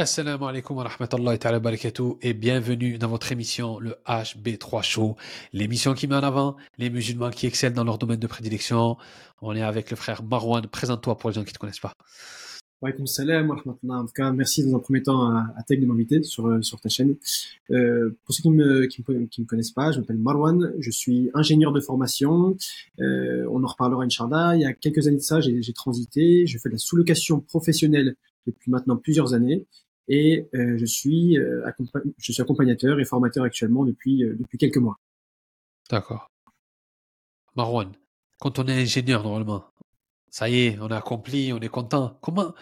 Assalamu alaikum wa rahmatullahi wa barakatuh et bienvenue dans votre émission le HB3 Show, l'émission qui met en avant les musulmans qui excellent dans leur domaine de prédilection. On est avec le frère Marwan, présente-toi pour les gens qui ne te connaissent pas. Wa salam wa rahmatullah. Merci dans un premier temps à, à Tech de m'inviter sur, euh, sur ta chaîne. Euh, pour ceux qui me, qui me, qui me connaissent pas, je m'appelle Marwan, je suis ingénieur de formation. Euh, on en reparlera Inch'Allah. Il y a quelques années de ça, j'ai transité, je fais de la sous-location professionnelle depuis maintenant plusieurs années et euh, je suis euh, je suis accompagnateur et formateur actuellement depuis euh, depuis quelques mois. D'accord. Marwan, quand on est ingénieur normalement, ça y est, on a accompli, on est content. Comment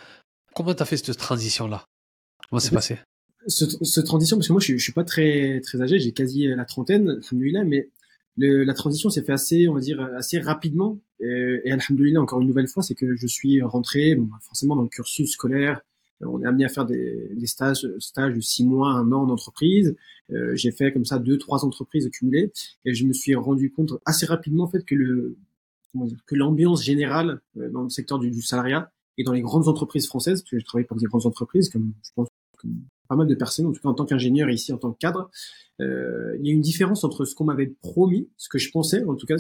comment t'as fait cette transition là Comment c'est passé? cette, transition, parce que moi je, je suis pas très très âgé, j'ai quasi la trentaine, mais le, la transition s'est fait assez, on va dire, assez rapidement. Et, et alhamdoulilah, encore une nouvelle fois, c'est que je suis rentré bon, forcément dans le cursus scolaire on est amené à faire des, des stages, stages de six mois, un an d'entreprise. Euh, j'ai fait comme ça deux, trois entreprises cumulées et je me suis rendu compte assez rapidement en fait que le que l'ambiance générale euh, dans le secteur du, salariat et dans les grandes entreprises françaises, parce que je travaille pour des grandes entreprises, comme je pense comme pas mal de personnes, en tout cas en tant qu'ingénieur ici en tant que cadre, euh, il y a une différence entre ce qu'on m'avait promis, ce que je pensais, en tout cas,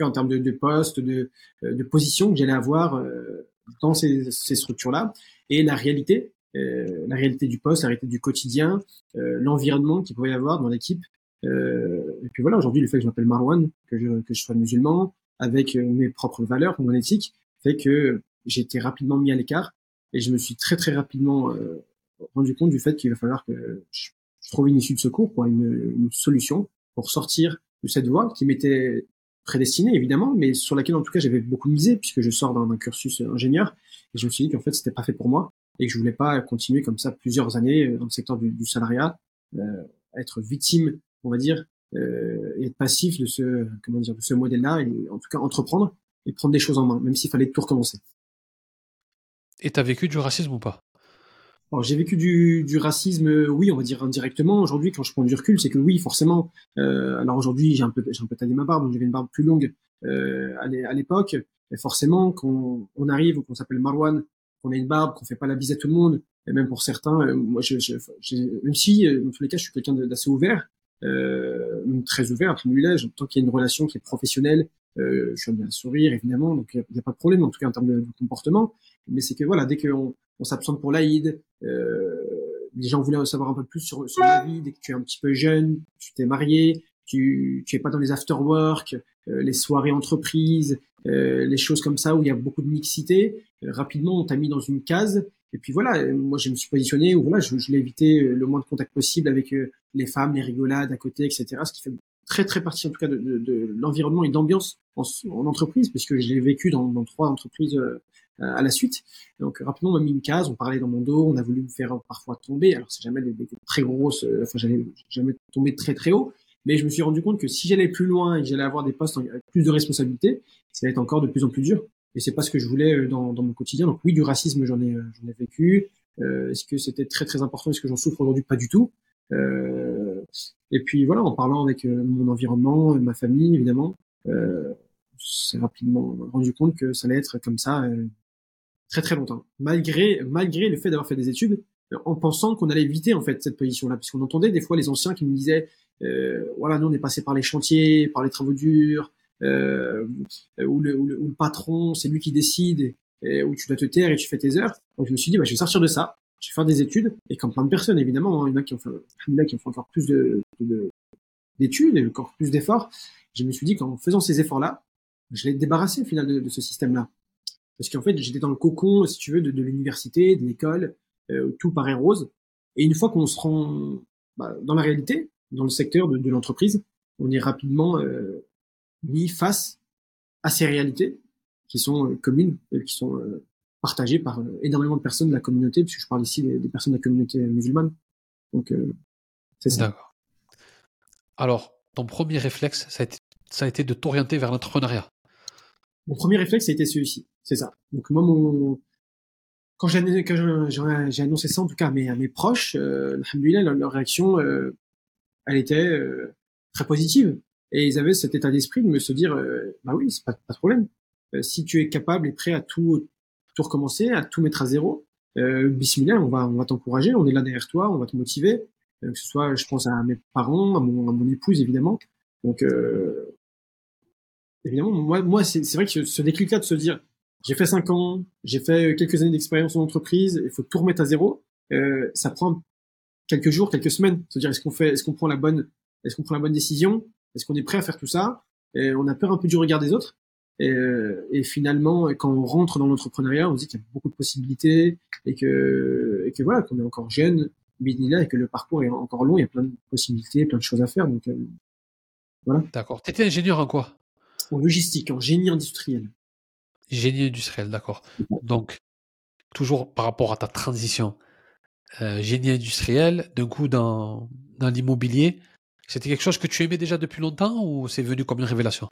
en, termes de, de poste, de, de position que j'allais avoir euh, dans ces, ces structures-là, et la réalité, euh, la réalité du poste, la réalité du quotidien, euh, l'environnement qu'il pouvait y avoir dans l'équipe. Euh, et puis voilà, aujourd'hui, le fait que je m'appelle Marwan, que je, que je sois musulman, avec mes propres valeurs, mon éthique, fait que j'ai été rapidement mis à l'écart et je me suis très très rapidement rendu compte du fait qu'il va falloir que je, trouve une issue de secours, pour une, une solution pour sortir de cette voie qui m'était prédestinée évidemment, mais sur laquelle en tout cas j'avais beaucoup misé puisque je sors d'un cursus ingénieur et je me suis dit qu'en fait, c'était pas fait pour moi et que je voulais pas continuer comme ça plusieurs années euh, dans le secteur du, du salariat, euh, être victime, on va dire, euh, et être passif de ce, comment dire, de ce modèle-là et en tout cas entreprendre et prendre des choses en main, même s'il fallait tout recommencer. Et tu as vécu du racisme ou pas? J'ai vécu du, du, racisme, oui, on va dire indirectement. Aujourd'hui, quand je prends du recul, c'est que oui, forcément. Euh, alors aujourd'hui, j'ai un peu, j'ai un peu taillé ma barbe, donc j'avais une barbe plus longue euh, à l'époque. Et forcément, quand on arrive, qu'on s'appelle Marwan, qu'on a une barbe, qu'on fait pas la bise à tout le monde, et même pour certains, euh, moi, je, je, même si euh, dans tous les cas, je suis quelqu'un d'assez ouvert, euh, très ouvert, tant qu'il y a une relation qui est professionnelle, euh, je suis à sourire évidemment, donc il n'y a, pas de problème en tout cas en termes de, comportement. Mais c'est que voilà, dès qu'on on, s'absente pour l'Aïd, euh, les gens voulaient en savoir un peu plus sur, sur ma vie, dès que tu es un petit peu jeune, tu t'es marié, tu tu es pas dans les after work, euh, les soirées entreprises, euh, les choses comme ça où il y a beaucoup de mixité. Euh, rapidement, on t'a mis dans une case. Et puis voilà, moi je me suis positionné où voilà, je, je l'ai évité le moins de contact possible avec les femmes, les rigolades à côté, etc. Ce qui fait très très partie en tout cas de, de, de l'environnement et d'ambiance en, en, entreprise, puisque j'ai vécu dans, dans, trois entreprises à la suite. Donc rapidement on m'a mis une case, on parlait dans mon dos, on a voulu me faire parfois tomber. Alors c'est jamais des, des, très grosses, enfin j'allais jamais tomber très très haut, mais je me suis rendu compte que si j'allais plus loin et que j'allais avoir des postes avec plus de responsabilités, ça allait être encore de plus en plus dur. Et c'est pas ce que je voulais euh, dans, dans mon quotidien. Donc oui, du racisme, j'en ai, euh, j'en ai vécu. Euh, est-ce que c'était très très important? Est-ce que j'en souffre aujourd'hui? Pas du tout. Euh, et puis voilà, en parlant avec euh, mon environnement, ma famille, évidemment, euh, c'est rapidement rendu compte que ça allait être comme ça très très longtemps. Malgré malgré le fait d'avoir fait des études, en pensant qu'on allait éviter en fait cette position-là, puisqu'on entendait des fois les anciens qui nous disaient euh, voilà, nous on est passé par les chantiers, par les travaux durs, euh, où, le, où, le, patron c'est lui qui décide, et, où tu dois te taire et tu fais tes heures. Donc je me suis dit bah, je vais sortir de ça, je vais faire des études, et comme plein de personnes évidemment, hein, il y en a qui ont fait, qui ont fait encore plus de, d'études et encore plus d'efforts. Je me suis dit qu'en faisant ces efforts-là, je l'ai débarrassé au final de, de ce système-là. Parce qu'en fait, j'étais dans le cocon, si tu veux, de, de l'université, de l'école, euh, tout paraît rose. Et une fois qu'on se rend bah, dans la réalité, dans le secteur de, de l'entreprise, on est rapidement euh, mis face à ces réalités qui sont euh, communes, qui sont euh, partagées par euh, énormément de personnes de la communauté, puisque je parle ici des, des personnes de la communauté musulmane. Donc, c'est ça. D'accord. Alors, ton premier réflexe, ça a été, ça a été de t'orienter vers l'entrepreneuriat. Mon premier réflexe, a été celui-ci. C'est ça. Donc, moi, mon, quand j'ai annoncé ça, en tout cas à mes, à mes proches, euh, leur, leur réaction, euh, elle était euh, très positive. Et ils avaient cet état d'esprit de me se dire, euh, bah oui, c'est pas, pas de problème. Euh, si tu es capable et prêt à tout, tout recommencer, à tout mettre à zéro, euh, bismillah, on va, on va t'encourager, on est là derrière toi, on va te motiver, euh, que ce soit, je pense à mes parents, à mon, à mon épouse évidemment. Donc, euh, évidemment, moi, moi c'est vrai que ce déclic-là de se dire, j'ai fait cinq ans, j'ai fait quelques années d'expérience en entreprise, il faut tout remettre à zéro, euh, ça prend quelques jours, quelques semaines. Se dire, est-ce qu'on fait, est-ce qu'on prend la bonne, est-ce qu'on prend la bonne décision, est-ce qu'on est prêt à faire tout ça, et on a peur un peu du regard des autres. Et, euh, et, finalement, quand on rentre dans l'entrepreneuriat, on se dit qu'il y a beaucoup de possibilités et que, et que voilà, qu'on est encore jeune, là et que le parcours est encore long, il y a plein de possibilités, plein de choses à faire. Donc euh, voilà. D'accord. Tu étais ingénieur en quoi? En logistique, en génie industriel. Génie industriel, d'accord. Donc, toujours par rapport à ta transition, euh, génie industriel, d'un coup dans, dans l'immobilier, c'était quelque chose que tu aimais déjà depuis longtemps ou c'est venu comme une révélation?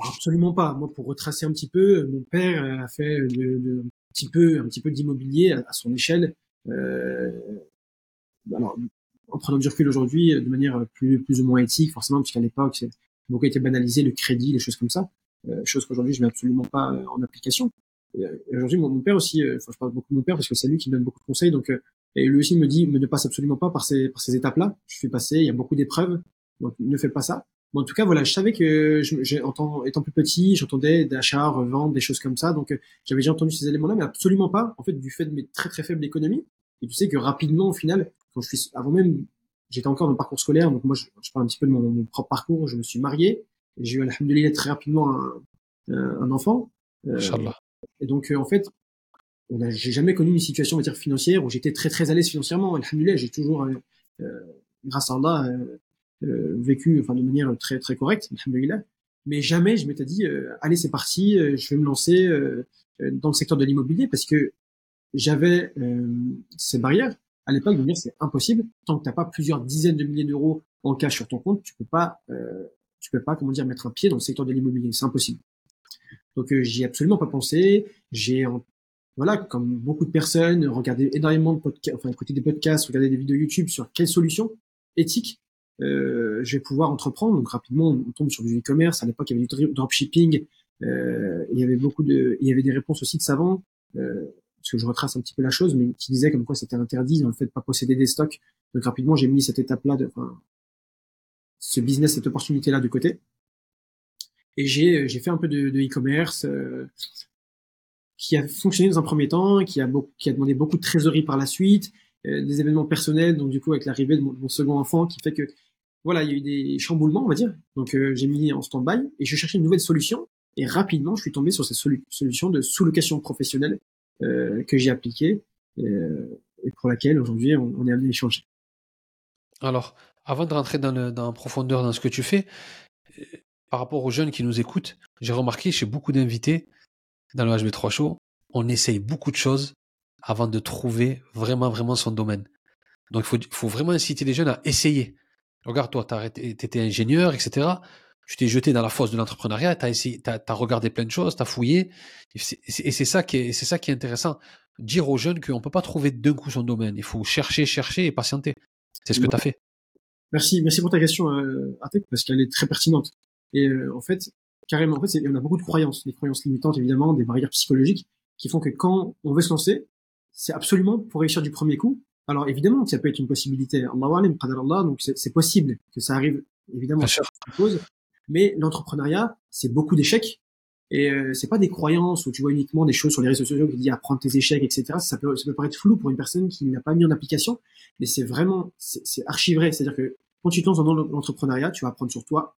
Absolument pas. Moi, pour retracer un petit peu, mon père a fait un petit peu, un petit peu d'immobilier à, son échelle. Euh, alors, en prenant du recul aujourd'hui, de manière plus, plus ou moins éthique, forcément, puisqu'à l'époque, c'est beaucoup été banalisé, le crédit, les choses comme ça, euh, chose qu'aujourd'hui, je mets absolument pas euh, en application. Euh, aujourd'hui, mon, père aussi, euh, enfin, je parle beaucoup de mon père parce que c'est lui qui me donne beaucoup de conseils, donc, et lui aussi me dit, mais ne passe absolument pas par ces, par ces étapes-là. Je suis passé, il y a beaucoup d'épreuves, donc ne fais pas ça en tout cas, voilà, je savais que, je, en étant plus petit, j'entendais d'achat, revente, des choses comme ça. Donc, j'avais déjà entendu ces éléments-là, mais absolument pas, en fait, du fait de mes très très faibles économies. Et tu sais que rapidement, au final, quand je suis, avant même, j'étais encore dans le parcours scolaire, donc moi, je, parle un petit peu de mon, propre parcours. Je me suis marié, j'ai eu, alhamdoulilah, très rapidement un, un enfant. Euh, et donc, euh, en fait, j'ai jamais connu une situation, financière où j'étais très très à l'aise financièrement. Alhamdoulilah, j'ai toujours, euh, grâce à Allah, euh, vécu enfin de manière très très correcte, mais jamais je m'étais dit euh, allez c'est parti, euh, je vais me lancer dans le secteur de l'immobilier parce que j'avais ces barrières à l'époque de me dire c'est impossible tant que t'as pas plusieurs dizaines de milliers d'euros en cash sur ton compte, tu peux pas tu peux pas comment dire mettre un pied dans le secteur de l'immobilier, c'est impossible. Donc j'y ai absolument pas pensé, j'ai voilà, comme beaucoup de personnes, regardé énormément de podcasts, enfin écouté des podcasts, regardé des vidéos YouTube sur quelles solutions éthiques euh, je vais pouvoir entreprendre. Donc rapidement, on tombe sur du e-commerce. À l'époque, il y avait du dropshipping. Euh, il y avait beaucoup de, il y avait des réponses aussi de savants. Euh, parce que je retrace un petit peu la chose, mais qui disait comme quoi c'était interdit dans le fait de pas posséder des stocks. Donc rapidement, j'ai mis cette étape-là, enfin, ce business, cette opportunité-là de côté. Et j'ai, j'ai fait un peu de, e-commerce euh, qui a fonctionné dans un premier temps, qui a, qui a demandé beaucoup de trésorerie par la suite, euh, des événements personnels, donc du coup avec l'arrivée de mon, second enfant, qui fait que voilà, il y a eu des chamboulements, on va dire. Donc euh, j'ai mis en stand-by et je cherchais une nouvelle solution. Et rapidement, je suis tombé sur cette solution de sous-location professionnelle euh, que j'ai appliquée euh, et pour laquelle aujourd'hui on, est amené à échanger. Alors, avant de rentrer dans, dans profondeur dans ce que tu fais, euh, par rapport aux jeunes qui nous écoutent, j'ai remarqué chez beaucoup d'invités dans le HB3 Show, on essaye beaucoup de choses avant de trouver vraiment, vraiment son domaine. Donc, il faut, faut vraiment inciter les jeunes à essayer. Regarde, toi, tu étais ingénieur, etc. Tu t'es jeté dans la fosse de l'entrepreneuriat, tu as, essayé, as, as regardé plein de choses, tu as fouillé. Et c'est ça, qui est, ça qui est intéressant. Dire aux jeunes qu'on ne peut pas trouver d'un coup son domaine. Il faut chercher, chercher et patienter. C'est ce que tu as fait. Merci, merci pour ta question, euh, parce qu'elle est très pertinente. Et euh, en fait, carrément, en fait, on a beaucoup de croyances, des croyances limitantes évidemment, des barrières psychologiques, qui font que quand on veut se lancer, c'est absolument pour réussir du premier coup. Alors évidemment, ça peut être une possibilité. Allah donc c'est possible que ça arrive évidemment. Pose, mais l'entrepreneuriat, c'est beaucoup d'échecs et euh, c'est pas des croyances où tu vois uniquement des choses sur les réseaux sociaux qui disent apprendre tes échecs, etc. Ça peut, ça peut paraître flou pour une personne qui n'a pas mis en application, mais c'est vraiment, c'est archi vrai. C'est-à-dire que quand tu te lances dans l'entrepreneuriat, tu vas apprendre sur toi,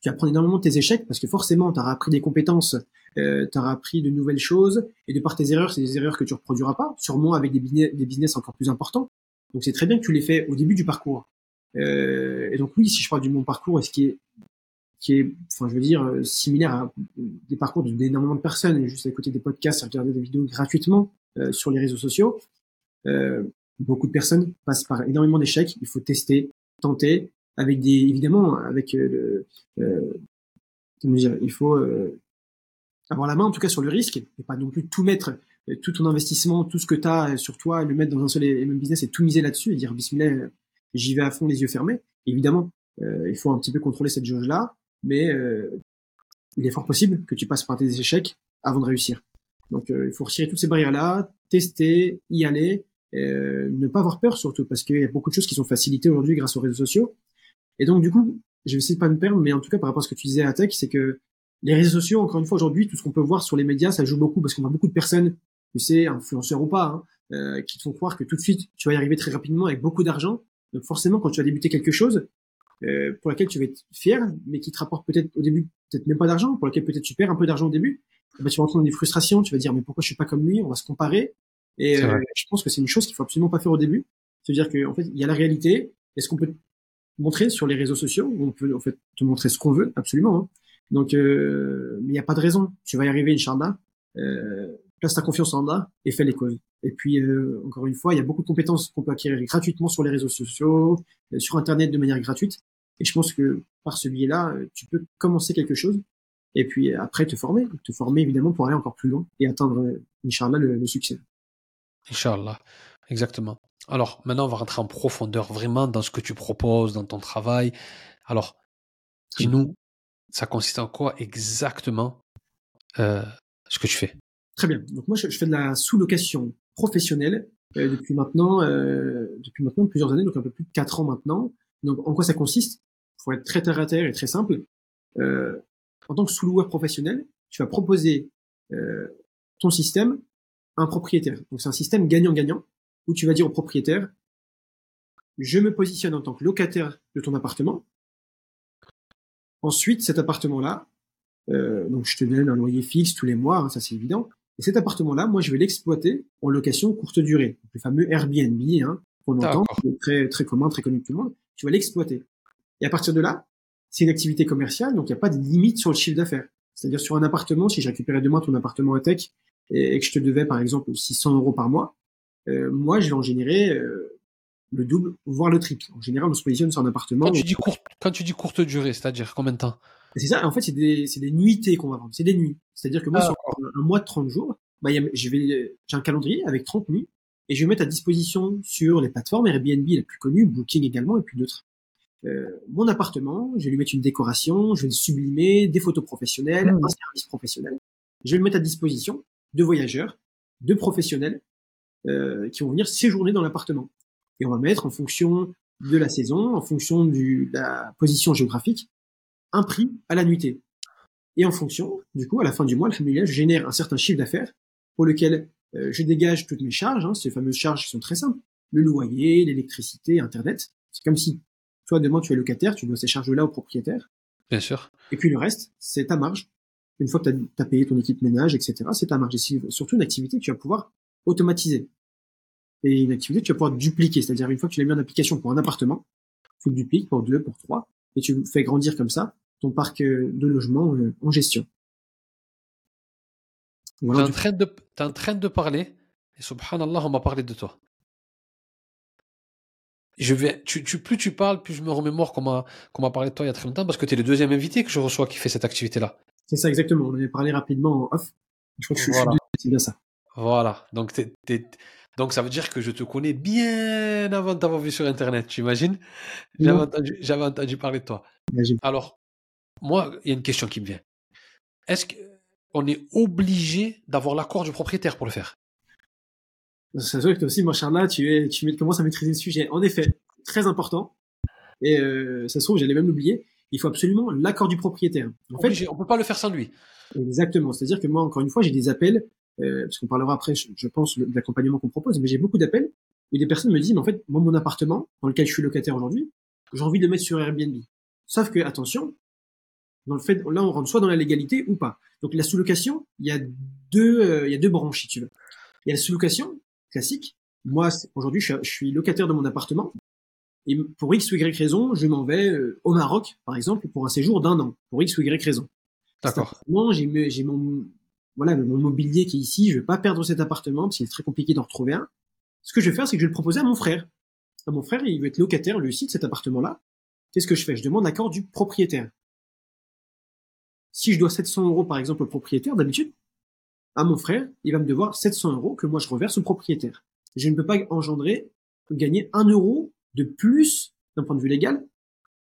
tu apprends énormément tes échecs parce que forcément, tu auras appris des compétences, euh, tu auras appris de nouvelles choses et de par tes erreurs, c'est des erreurs que tu reproduiras pas, sûrement avec des business, des business encore plus importants. Donc c'est très bien que tu les fais au début du parcours. Euh, et donc oui, si je parle du mon parcours, et ce qui est qui est, enfin, je veux dire, euh, similaire à des parcours d'énormément de personnes, juste à côté des podcasts, à regarder des vidéos gratuitement euh, sur les réseaux sociaux. Euh, beaucoup de personnes passent par énormément d'échecs. Il faut tester, tenter, avec des évidemment avec comment dire, il faut avoir la main en tout cas sur le risque et pas non plus tout mettre tout ton investissement, tout ce que tu as sur toi le mettre dans un seul et même business et tout miser là-dessus et dire bismillah j'y vais à fond les yeux fermés. Évidemment, il faut un petit peu contrôler cette jauge là, mais il est fort possible que tu passes par tes échecs avant de réussir. Donc il faut retirer toutes ces barrières là, tester, y aller, euh, ne pas avoir peur surtout, parce qu'il y a beaucoup de choses qui sont facilitées aujourd'hui grâce aux réseaux sociaux. Et donc, du coup, je vais essayer de pas me perdre, mais en tout cas, par rapport à ce que tu disais à Tech, c'est que les réseaux sociaux, encore une fois, aujourd'hui, tout ce qu'on peut voir sur les médias, ça joue beaucoup, parce qu'on a beaucoup de personnes, tu sais, influenceurs ou pas, hein, euh, qui te font croire que tout de suite, tu vas y arriver très rapidement avec beaucoup d'argent. Donc forcément, quand tu vas débuter quelque chose, euh, pour laquelle tu vas être fier, mais qui te rapporte peut-être au début peut-être même pas d'argent, pour laquelle peut-être tu perds un peu d'argent au début, bah, tu vas rentrer dans des frustrations, tu vas dire mais pourquoi je suis pas comme lui, on va se comparer. Et euh, je pense que c'est une chose qu'il faut absolument pas faire au début. C'est-à-dire qu'en fait, il y a la réalité, est ce qu'on peut montrer sur les réseaux sociaux, on peut en fait te montrer ce qu'on veut, absolument. Hein. Donc, euh, mais il n'y a pas de raison. Tu vas y arriver, Inch'Allah. Euh, place ta confiance en Allah et fais les causes. Et puis, euh, encore une fois, il y a beaucoup de compétences qu'on peut acquérir gratuitement sur les réseaux sociaux, euh, sur Internet de manière gratuite. Et je pense que par ce biais-là, euh, tu peux commencer quelque chose et puis après te former, te former évidemment pour aller encore plus loin et atteindre, Inch'Allah, le, le succès. Inch'Allah, exactement. Alors maintenant, on va rentrer en profondeur vraiment dans ce que tu proposes, dans ton travail. Alors, dis-nous, ça consiste en quoi exactement ce que tu fais? Très bien. Donc moi, je, fais de la sous-location professionnelle euh, depuis maintenant, euh, depuis maintenant plusieurs années, donc un peu plus de quatre ans maintenant. Donc en quoi ça consiste? Pour être très terre à terre et très simple, euh, en tant que sous-loueur professionnel, tu vas proposer euh, ton système à un propriétaire. Donc c'est un système gagnant-gagnant où tu vas dire au propriétaire je me positionne en tant que locataire de ton appartement. Ensuite, cet appartement-là, euh, donc je te donne un loyer fixe tous les mois, hein, ça c'est évident. Et cet appartement-là, moi, je vais l'exploiter en location courte durée, le fameux Airbnb, hein, qu'on entend, très très commun, très connu de tout le monde. Tu vas l'exploiter. Et à partir de là, c'est une activité commerciale, donc il n'y a pas de limite sur le chiffre d'affaires. C'est-à-dire sur un appartement, si je récupérais de moi ton appartement à tech et, que je te devais par exemple 600 euros par mois, euh, moi je vais en générer euh, le double, voire le triple. En général, on se positionne sur un appartement. Quand tu dis courte, quand tu dis courte durée, c'est-à-dire combien de temps? C'est ça. En fait, c'est des, c'est des nuitées qu'on va vendre. C'est des nuits. C'est-à-dire que moi, ah, sur un, mois de 30 jours, bah, y a, je vais, j'ai un calendrier avec 30 nuits et je vais mettre à disposition sur les plateformes Airbnb les plus connues, Booking également et puis d'autres. Euh, mon appartement, je vais lui mettre une décoration, je vais le sublimer, des photos professionnelles, mmh. un service professionnel. Je vais le mettre à disposition de voyageurs, de professionnels euh, qui vont venir séjourner dans l'appartement. Et on va mettre en fonction de la saison, en fonction de la position géographique, un prix à la nuitée. Et en fonction, du coup, à la fin du mois, le familial génère un certain chiffre d'affaires pour lequel euh, je dégage toutes mes charges. Hein, ces fameuses charges qui sont très simples. Le loyer, l'électricité, Internet. C'est comme si, toi, demain, tu es locataire, tu dois ces charges-là au propriétaire. Bien sûr. Et puis le reste, c'est ta marge. Une fois que tu as, payé ton équipe ménage, etc., c'est ta marge. Et c'est surtout une activité que tu vas pouvoir automatiser. Et une activité que tu vas pouvoir dupliquer. C'est-à-dire, une fois que tu l'as mis en application pour un appartement, tu le dupliques pour deux, pour trois, et tu fais grandir comme ça ton parc euh, de logement euh, en gestion. Voilà, tu es, en train de parler, et subhanallah, on m'a parlé de toi. Je vais, tu, plus tu parles, plus je me remémore qu'on m'a parlé de toi il y a très longtemps, parce que tu es le deuxième invité que je reçois qui fait cette activité-là. C'est ça, exactement. On avait parlé rapidement en off. Je crois que suis c'est bien ça. Voilà. Donc, Donc, ça veut dire que je te connais bien avant de t'avoir vu sur Internet, tu imagines J'avais entendu, entendu, parler de toi. Alors, moi, il y a une question qui me vient. Est-ce qu'on est obligé d'avoir l'accord du propriétaire pour le faire? C'est vrai que toi aussi, Charles, tu, es, tu commences à maîtriser le sujet. En effet, très important. Et euh, ça se trouve, j'allais même l'oublier. Il faut absolument l'accord du propriétaire. En fait, on peut pas le faire sans lui. Exactement. C'est-à-dire que moi, encore une fois, j'ai des appels, euh, parce qu'on parlera après, je pense, de l'accompagnement qu'on propose, mais j'ai beaucoup d'appels où des personnes me disent, mais en fait, moi, mon appartement, dans lequel je suis locataire aujourd'hui, j'ai envie de le mettre sur Airbnb. Sauf que, attention, dans le fait, là, on rentre soit dans la légalité ou pas. Donc la sous-location, il y a deux, euh, il y a deux branches si tu veux. Il y a la sous-location classique. Moi, aujourd'hui, je, suis locataire de mon appartement. Et pour X ou Y raison, je m'en vais euh, au Maroc, par exemple, pour un séjour d'un an, pour X ou Y raison. D'accord. Moi, j'ai, j'ai mon, voilà, mon mobilier qui est ici. Je vais pas perdre cet appartement parce qu'il est très compliqué d'en retrouver un. Ce que je vais faire, c'est que je vais le proposer à mon frère. À mon frère, il veut être locataire lui aussi de cet appartement-là. Qu'est-ce que je fais? Je demande l'accord du propriétaire. Si je dois 700 euros, par exemple, au propriétaire, d'habitude, à mon frère, il va me devoir 700 euros que moi je reverse au propriétaire. Je ne peux pas engendrer, gagner un euro de plus, d'un point de vue légal,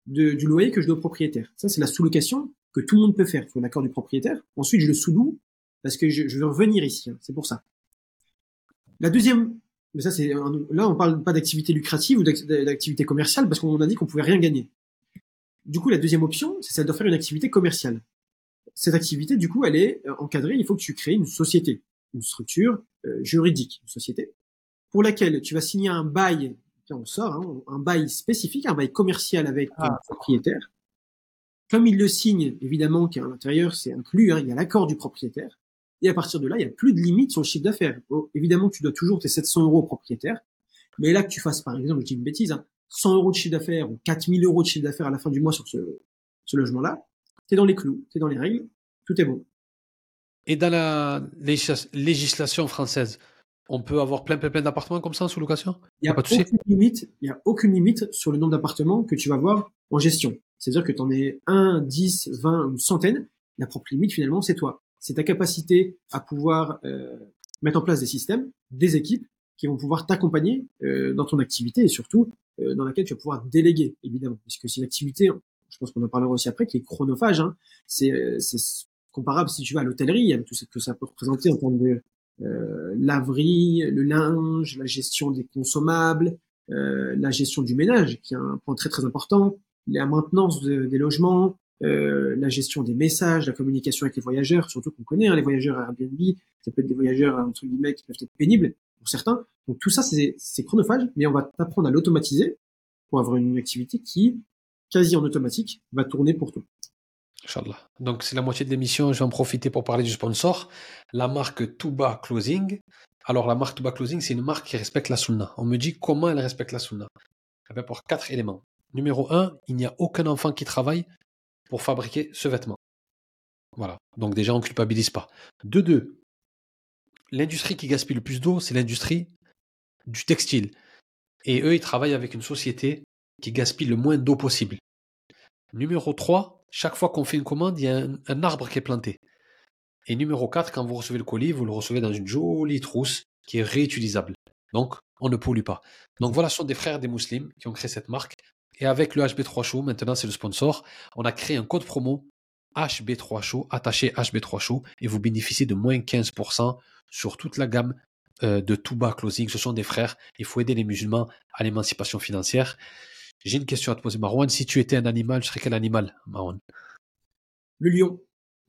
du loyer que je dois au propriétaire. Ça, c'est la sous-location que tout le monde peut faire. Il faut l'accord du propriétaire. Ensuite, je le sous-loue parce que je, veux revenir ici. Hein. C'est pour ça. La deuxième, mais ça c'est là on parle pas d'activité lucrative ou d'activité commerciale parce qu'on a dit qu'on pouvait rien gagner. Du coup, la deuxième option, c'est celle de faire une activité commerciale. Cette activité, du coup, elle est euh, encadrée. Il faut que tu crées une société, une structure euh, juridique, une société, pour laquelle tu vas signer un bail. On sort hein, un bail spécifique, un bail commercial avec un ah. propriétaire. Comme il le signe, évidemment, qu'à l'intérieur, c'est inclus, hein, il y a l'accord du propriétaire. Et à partir de là, il n'y a plus de limite sur le chiffre d'affaires. évidemment, tu dois toujours tes 700 euros au propriétaire. Mais là, que tu fasses, par exemple, je dis une bêtise, hein, 100 euros de chiffre d'affaires ou 4000 euros de chiffre d'affaires à la fin du mois sur ce, ce logement-là, dans les clous, tu es dans les règles, tout est bon. Et dans la législation française, on peut avoir plein, plein, plein d'appartements comme ça sous location? Il n'y a, aucune limite, il y a aucune limite sur le nombre d'appartements que tu vas avoir en gestion. C'est-à-dire que tu en es 1, 10, 20, une centaine. La propre limite, finalement, c'est toi. C'est ta capacité à pouvoir euh, mettre en place des systèmes, des équipes qui vont pouvoir t'accompagner euh, dans ton activité et surtout euh, dans laquelle tu vas pouvoir déléguer, évidemment. Puisque c'est une activité, je pense qu'on en parlera aussi après, qui est chronophage. Hein. C'est, euh, c'est comparable, si tu vas à l'hôtellerie, avec tout ce que ça peut représenter en termes de euh, laverie, le linge, la gestion des consommables, euh, la gestion du ménage, qui est un point très très important, la maintenance des logements, euh, la gestion des messages, la communication avec les voyageurs, surtout qu'on connaît hein, les voyageurs à Airbnb, ça peut être des voyageurs entre guillemets qui peuvent être pénibles pour certains. Donc tout ça c'est chronophage, mais on va t'apprendre à l'automatiser pour avoir une activité qui, quasi en automatique, va tourner pour toi. Inch'Allah. Donc c'est la moitié de l'émission, je vais en profiter pour parler du sponsor, la marque Tuba Closing. Alors la marque Tuba Closing, c'est une marque qui respecte la sunna. On me dit comment elle respecte la sunna. Elle va pour quatre éléments. Numéro un, il n'y a aucun enfant qui travaille pour fabriquer ce vêtement. Voilà. Donc déjà, on ne culpabilise pas. De deux, l'industrie qui gaspille le plus d'eau, c'est l'industrie du textile. Et eux, ils travaillent avec une société qui gaspille le moins d'eau possible. Numéro 3, chaque fois qu'on fait une commande, il y a un, arbre qui est planté. Et numéro 4, quand vous recevez le colis, vous le recevez dans une jolie trousse qui est réutilisable. Donc, on ne pollue pas. Donc voilà, ce sont des frères des musulmans qui ont créé cette marque. Et avec le HB3 Show, maintenant c'est le sponsor, on a créé un code promo HB3 Show, attaché HB3 Show, et vous bénéficiez de moins 15% sur toute la gamme euh, de Touba Closing. Ce sont des frères. Il faut aider les musulmans à l'émancipation financière. J'ai une question à te poser, Marwan. Si tu étais un animal, tu serais quel animal, Marwan? Le lion.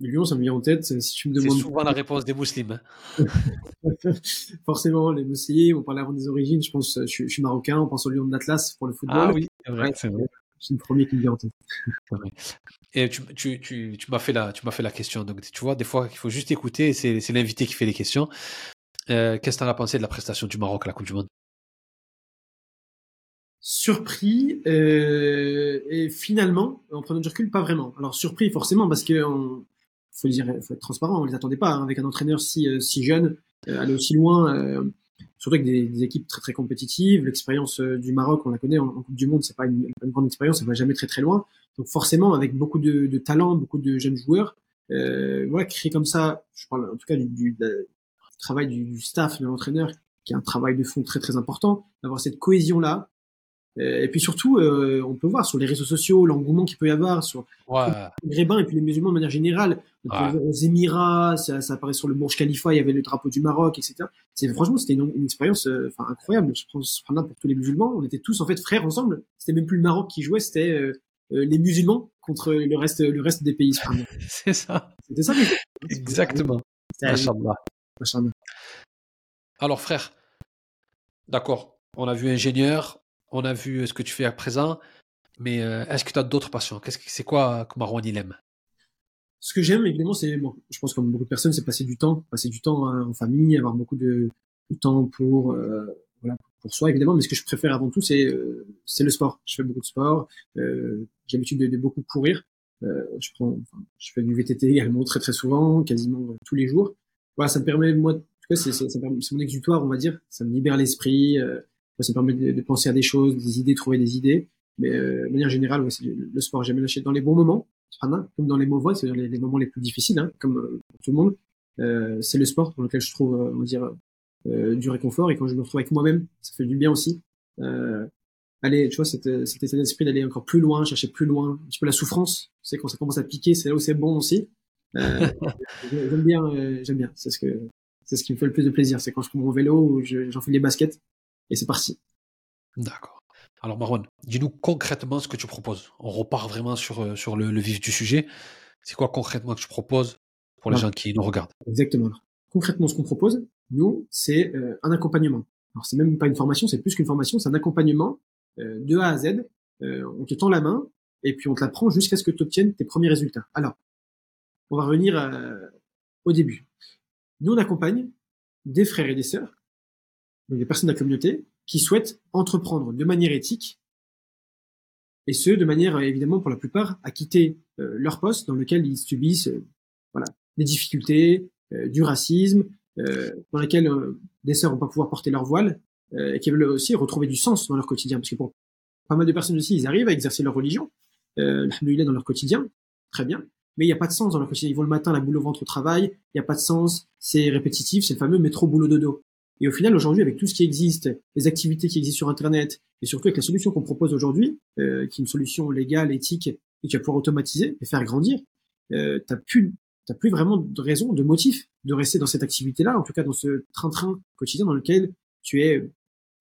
Le lion, ça me vient en tête. Si tu me demandes... C'est souvent la réponse des musulmans. Hein. Forcément, les musulmans, on parlait avant des origines. Je pense, je, suis marocain, on pense au lion de l'Atlas pour le football. Ah oui, c'est vrai, c'est vrai. C'est le premier qui me vient en tête. Et tu, tu, tu, tu m'as fait la, tu m'as fait la question. Donc, tu vois, des fois, il faut juste écouter. C'est, c'est l'invité qui fait les questions. Euh, qu'est-ce que tu en as pensé de la prestation du Maroc à la Coupe du Monde? Surpris euh, et finalement, en prenant du recul, pas vraiment. Alors surpris forcément parce que on, faut dire, faut être transparent, on les attendait pas hein, avec un entraîneur si euh, si jeune, aller aussi loin, surtout avec des, équipes très très compétitives. L'expérience du Maroc, on la connaît en, Coupe du Monde, c'est pas une, grande expérience, ça va jamais très très loin. Donc forcément, avec beaucoup de, de talent, beaucoup de jeunes joueurs, voilà, créer comme ça, je parle en tout cas du, du travail du, staff, de l'entraîneur, qui est un travail de fond très très important, d'avoir cette cohésion là. Euh, et puis surtout, euh, on peut voir sur les réseaux sociaux l'engouement qu'il peut y avoir sur ouais. les Grébins et puis les musulmans de manière générale. aux Émirats, ça, ça, apparaît sur le Burj Khalifa, il y avait le drapeau du Maroc, etc. C'est franchement c'était une, une, expérience euh, incroyable. Je pense pour tous les musulmans, on était tous en fait frères ensemble. C'était même plus le Maroc qui jouait, c'était euh, les musulmans contre le reste le reste des pays. C'est ça. C'était ça. Exactement. Alors frère, d'accord, on a vu ingénieur, on a vu ce que tu fais à présent, mais euh, est-ce que tu as d'autres passions? Qu'est-ce que c'est quoi que Marwan il aime? Ce que j'aime évidemment, c'est bon, je pense comme beaucoup de personnes, c'est passer du temps, passer du temps hein, en famille, avoir beaucoup de, temps pour euh, voilà pour soi évidemment, mais ce que je préfère avant tout c'est euh, c'est le sport. Je fais beaucoup de sport, j'ai l'habitude de, beaucoup courir. je fais du VTT également très très souvent, quasiment tous les jours voilà, ça me permet, moi, en tout cas, c'est, mon exutoire, on va dire. Ça me libère l'esprit. Euh, ça me permet de, penser à des choses, des idées, trouver des idées. Mais euh, de manière générale, ouais, c'est le, sport. J'aime lâcher dans les bons moments, comme dans les mauvais, c'est-à-dire les, moments les plus difficiles, hein, comme euh, pour tout le monde. Euh, c'est le sport dans lequel je trouve, on va dire, euh, du réconfort. Et quand je me retrouve avec moi-même, ça fait du bien aussi. Euh, aller, tu vois, cet, état d'esprit d'aller encore plus loin, chercher plus loin, un petit peu la souffrance. Tu sais, quand ça commence à piquer, c'est là où c'est bon aussi. Euh, j'aime bien, euh, j'aime bien. C'est ce que C'est ce qui me fait le plus de plaisir. C'est quand je prends mon vélo, j'en fais des baskets et c'est parti. D'accord. Alors Marwan, dis-nous concrètement ce que tu proposes. On repart vraiment sur, euh, sur le, vif du sujet. C'est quoi concrètement que tu proposes pour les gens qui nous regardent? Exactement. concrètement, ce qu'on propose, nous, c'est euh, un accompagnement. Alors c'est même pas une formation, c'est plus qu'une formation, c'est un accompagnement euh, de A à Z. on te tend la main et puis on te la prend jusqu'à ce que tu obtiennes tes premiers résultats. Alors, on va revenir au début. Nous, on accompagne des frères et des sœurs, donc des personnes de la communauté, qui souhaitent entreprendre de manière éthique, et ce, de manière évidemment pour la plupart à quitter euh, leur poste dans lequel ils subissent euh, voilà, des difficultés, euh, du racisme, dans lesquels des sœurs vont pas pouvoir porter leur voile, et qui veulent aussi retrouver du sens dans leur quotidien. Parce que pour pas mal de personnes aussi, ils arrivent à exercer leur religion, euh, dans leur quotidien, très bien, mais il n'y a pas de sens dans leur quotidien. Ils vont le matin, la boule au ventre au travail, il n'y a pas de sens, c'est répétitif, c'est le fameux métro boulot dodo. Et au final, aujourd'hui, avec tout ce qui existe, les activités qui existent sur Internet, et surtout avec la solution qu'on propose aujourd'hui, euh, qui est une solution légale, éthique, et qui va pouvoir automatiser et faire grandir, euh, t'as plus, t'as plus vraiment de raison, de motif de rester dans cette activité-là, en tout cas dans ce train-train quotidien dans lequel tu es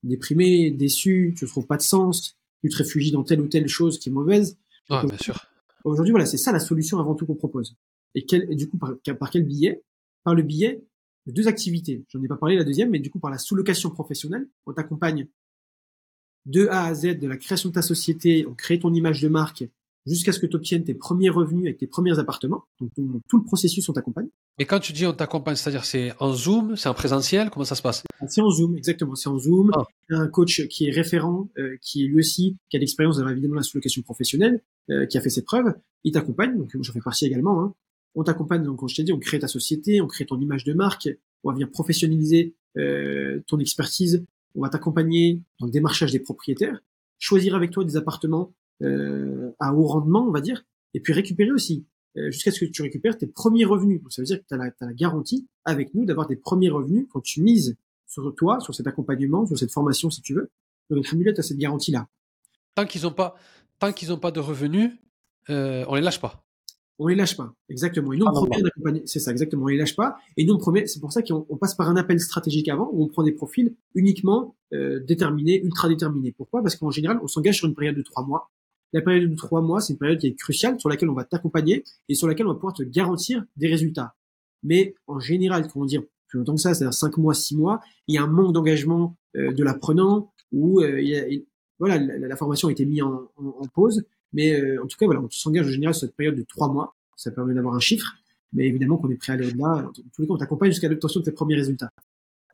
déprimé, déçu, tu ne trouves pas de sens, tu te réfugies dans telle ou telle chose qui est mauvaise. Ouais, bien sûr. Aujourd'hui, voilà, c'est ça la solution avant tout qu'on propose. Et, quel, et du coup, par, par quel billet Par le billet deux activités. J'en ai pas parlé la deuxième, mais du coup par la sous-location professionnelle, on t'accompagne de A à Z de la création de ta société, on crée ton image de marque jusqu'à ce que tu obtiennes tes premiers revenus avec tes premiers appartements. Donc tout, le processus on t'accompagne. Et quand tu dis on t'accompagne, c'est-à-dire c'est en Zoom, c'est en présentiel, comment ça se passe? C'est en Zoom, exactement. C'est en Zoom. Ah. Un coach qui est référent, euh, qui est lui aussi, qui a l'expérience dans évidemment la sous-location professionnelle, euh, qui a fait ses preuves, il t'accompagne. Donc j'en fais partie également. Hein on t'accompagne, donc comme je t'ai dit, on crée ta société, on crée ton image de marque, on va venir professionnaliser euh, ton expertise, on va t'accompagner dans le démarchage des propriétaires, choisir avec toi des appartements euh, à haut rendement, on va dire, et puis récupérer aussi, euh, jusqu'à ce que tu récupères tes premiers revenus. Donc ça veut dire que tu as, la, garantie avec nous d'avoir des premiers revenus quand tu mises sur toi, sur cet accompagnement, sur cette formation si tu veux. Donc tu as cette garantie-là. Tant qu'ils n'ont pas, tant qu'ils n'ont pas de revenus, euh, on les lâche pas on les lâche pas. Exactement. Et nous, on ah, promet d'accompagner. C'est ça, exactement. On les lâche pas. Et nous, on promet. C'est pour ça qu'on passe par un appel stratégique avant, où on prend des profils uniquement euh, déterminés, ultra déterminés. Pourquoi? Parce qu'en général, on s'engage sur une période de trois mois. La période de trois mois, c'est une période qui est cruciale, sur laquelle on va t'accompagner et sur laquelle on va pouvoir te garantir des résultats. Mais en général, comment dire, plus longtemps que ça, c'est-à-dire cinq mois, six mois, il y a un manque d'engagement euh, de l'apprenant, où euh, il y a, voilà, la, formation a été mise en, en pause mais euh, en tout cas, voilà, on s'engage en général sur cette période de trois mois. Ça permet d'avoir un chiffre, mais évidemment qu'on est prêt à aller au-delà. En tous les cas, on t'accompagne jusqu'à l'obtention de tes premiers résultats.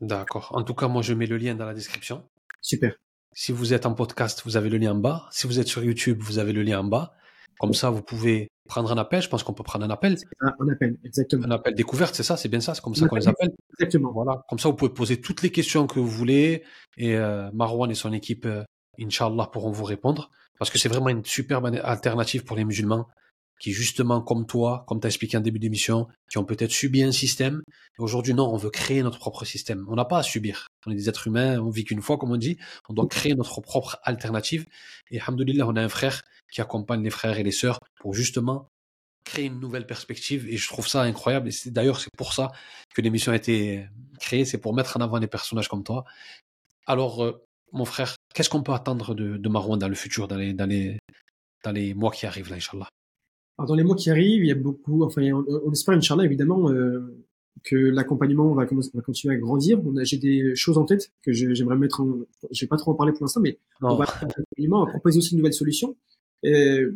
D'accord. En tout cas, moi, je mets le lien dans la description. Super. Si vous êtes en podcast, vous avez le lien en bas. Si vous êtes sur YouTube, vous avez le lien en bas. Comme ça, vous pouvez prendre un appel. Je pense qu'on peut prendre un appel. Un, appel, exactement. Un appel découverte, c'est ça, c'est bien ça, c'est comme ça qu'on les appelle. Exactement. Voilà. Comme ça, vous pouvez poser toutes les questions que vous voulez et euh, Marwan et son équipe, euh, Inch'Allah, pourront vous répondre. Parce que c'est vraiment une superbe alternative pour les musulmans qui, justement, comme toi, comme tu as expliqué en début d'émission, qui ont peut-être subi un système. Aujourd'hui, non, on veut créer notre propre système. On n'a pas à subir. On est des êtres humains, on vit qu'une fois, comme on dit. On doit créer notre propre alternative. Et alhamdoulilah, on a un frère qui accompagne les frères et les sœurs pour justement créer une nouvelle perspective. Et je trouve ça incroyable. Et d'ailleurs, c'est pour ça que l'émission a été créée. C'est pour mettre en avant des personnages comme toi. Alors, euh, mon frère, qu'est-ce qu'on peut attendre de, de, Marouane dans le futur, dans les, dans les, dans les mois qui arrivent, là, Inch'Allah? Alors, dans les mois qui arrivent, il y a beaucoup, enfin, on, espère, Inch'Allah, évidemment, euh, que l'accompagnement va, va, continuer à grandir. J'ai des choses en tête que j'aimerais mettre en, je vais pas trop en parler pour l'instant, mais on va, va proposer aussi une nouvelle solution. Et,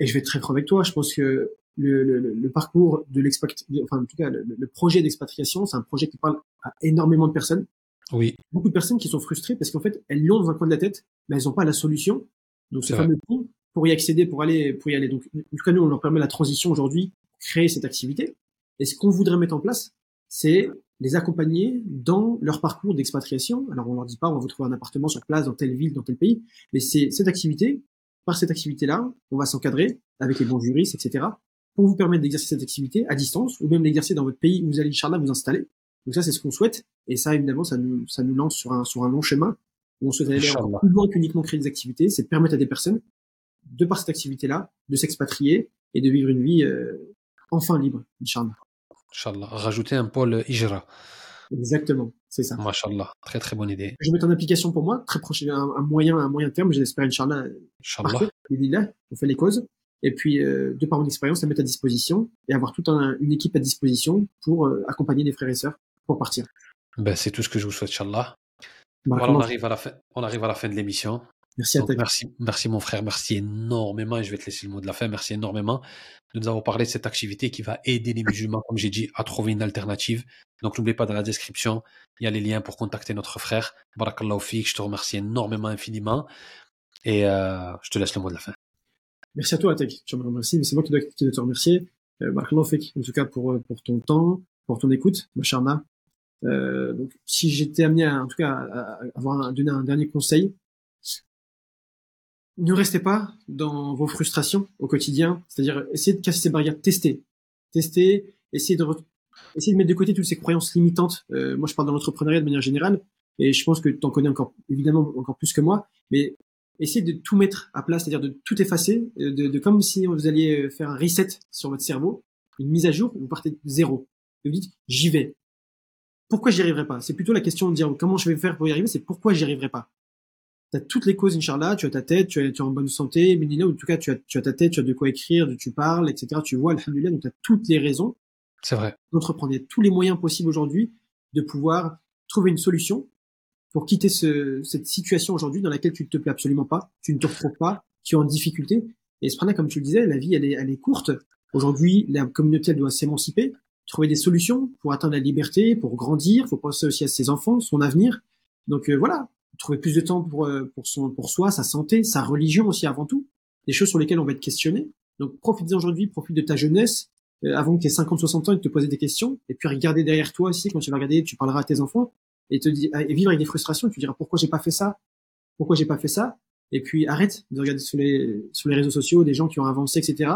et je vais être très franc avec toi. Je pense que le, le, le parcours de l'expatriation, enfin, en tout cas, le, le projet d'expatriation, c'est un projet qui parle à énormément de personnes. Oui. Beaucoup de personnes qui sont frustrées parce qu'en fait, elles l'ont dans un coin de la tête, mais elles n'ont pas la solution. Donc, ce fameux pont pour y accéder, pour aller, pour y aller. Donc, en tout cas, nous, on leur permet la transition aujourd'hui, créer cette activité. Et ce qu'on voudrait mettre en place, c'est les accompagner dans leur parcours d'expatriation. Alors, on leur dit pas, on va vous trouver un appartement sur place dans telle ville, dans tel pays, mais c'est cette activité. Par cette activité-là, on va s'encadrer avec les bons juristes, etc., pour vous permettre d'exercer cette activité à distance ou même d'exercer dans votre pays où vous allez, Inch'Allah, vous installer. Donc ça, c'est ce qu'on souhaite. Et ça, évidemment, ça nous, ça nous lance sur un, sur un long chemin où on souhaite aller encore plus loin qu'uniquement créer des activités. C'est de permettre à des personnes, de par cette activité-là, de s'expatrier et de vivre une vie euh, enfin libre, Inch'Allah. Inch'Allah. Rajouter un pôle Ijra. Exactement, c'est ça. Très très bonne idée. Je vais mettre en application pour moi, très proche, un, un moyen, un moyen terme, j'espère, Inch'Allah. Inch'Allah. on fait les causes. Et puis, euh, de par mon expérience, la mettre à disposition et avoir toute un, une équipe à disposition pour euh, accompagner des frères et sœurs pour partir. Ben, c'est tout ce que je vous souhaite, Inch'Allah. Voilà, on arrive à la fin, on arrive à la fin de l'émission. Merci à toi. Merci, merci mon frère, merci énormément. Je vais te laisser le mot de la fin. Merci énormément de nous avoir parlé de cette activité qui va aider les musulmans, comme j'ai dit, à trouver une alternative. Donc n'oubliez pas dans la description, il y a les liens pour contacter notre frère. Barakallahu fik, je te remercie énormément, infiniment. Et euh, je te laisse le mot de la fin. Merci à toi, Atek. Je te remercie, mais c'est moi qui dois, te remercier. Euh, Barakallahu fik, en tout cas pour, euh, pour ton temps, pour ton écoute, ma Euh, donc, si j'étais amené à, en tout cas, à avoir un, donner un dernier conseil, ne restez pas dans vos frustrations au quotidien, c'est-à-dire essayez de casser ces barrières, tester, tester, essayez de, essayez de mettre de côté toutes ces croyances limitantes. Euh, moi, je parle de l'entrepreneuriat de manière générale, et je pense que tu en connais encore, évidemment, encore plus que moi, mais essayez de tout mettre à place, c'est-à-dire de tout effacer, euh, de, de, comme si vous alliez faire un reset sur votre cerveau, une mise à jour, vous partez de zéro. Et vous dites, j'y vais. Pourquoi j'y arriverai pas? C'est plutôt la question de dire comment je vais faire pour y arriver, c'est pourquoi j'y arriverai pas tu as toutes les causes, Inch'Allah, tu as ta tête, tu, es en bonne santé, Médina, en tout cas, tu as, tu as ta tête, tu as de quoi écrire, tu parles, etc. Tu vois, Alhamdulillah, donc tu as toutes les raisons. C'est vrai. D'entreprendre tous les moyens possibles aujourd'hui de pouvoir trouver une solution pour quitter ce, cette situation aujourd'hui dans laquelle tu ne te plais absolument pas, tu ne te retrouves pas, tu es en difficulté. Et ce comme tu le disais, la vie, elle est, elle est courte. Aujourd'hui, la communauté, elle doit s'émanciper, trouver des solutions pour atteindre la liberté, pour grandir. Il faut penser aussi à ses enfants, son avenir. Donc euh, voilà, trouver plus de temps pour, euh, pour, son, pour soi, sa santé, sa religion aussi avant tout, des choses sur lesquelles on va être questionné. Donc profite aujourd'hui, profite de ta jeunesse, euh, avant que tu aies 50, 60 ans et te poser des questions, et puis regarder derrière toi aussi, quand tu vas regarder, tu parleras à tes enfants, et te dire, et vivre avec des frustrations, tu diras pourquoi j'ai pas fait ça, pourquoi j'ai pas fait ça, et puis arrête de regarder sur les, sur les réseaux sociaux des gens qui ont avancé, etc.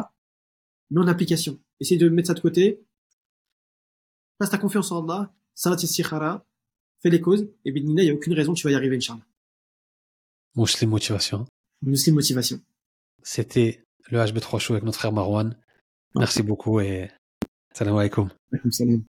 Mets en application. Essaye de mettre ça de côté. Passe ta confiance en Allah. Salat fais les causes, et bien, il n'y a aucune raison que tu vas y arriver, Inch'Allah. Muslim Motivation. Muslim Motivation. C'était le HB3 Show avec notre frère Marwan. Merci beaucoup et salam alaikum. Salam.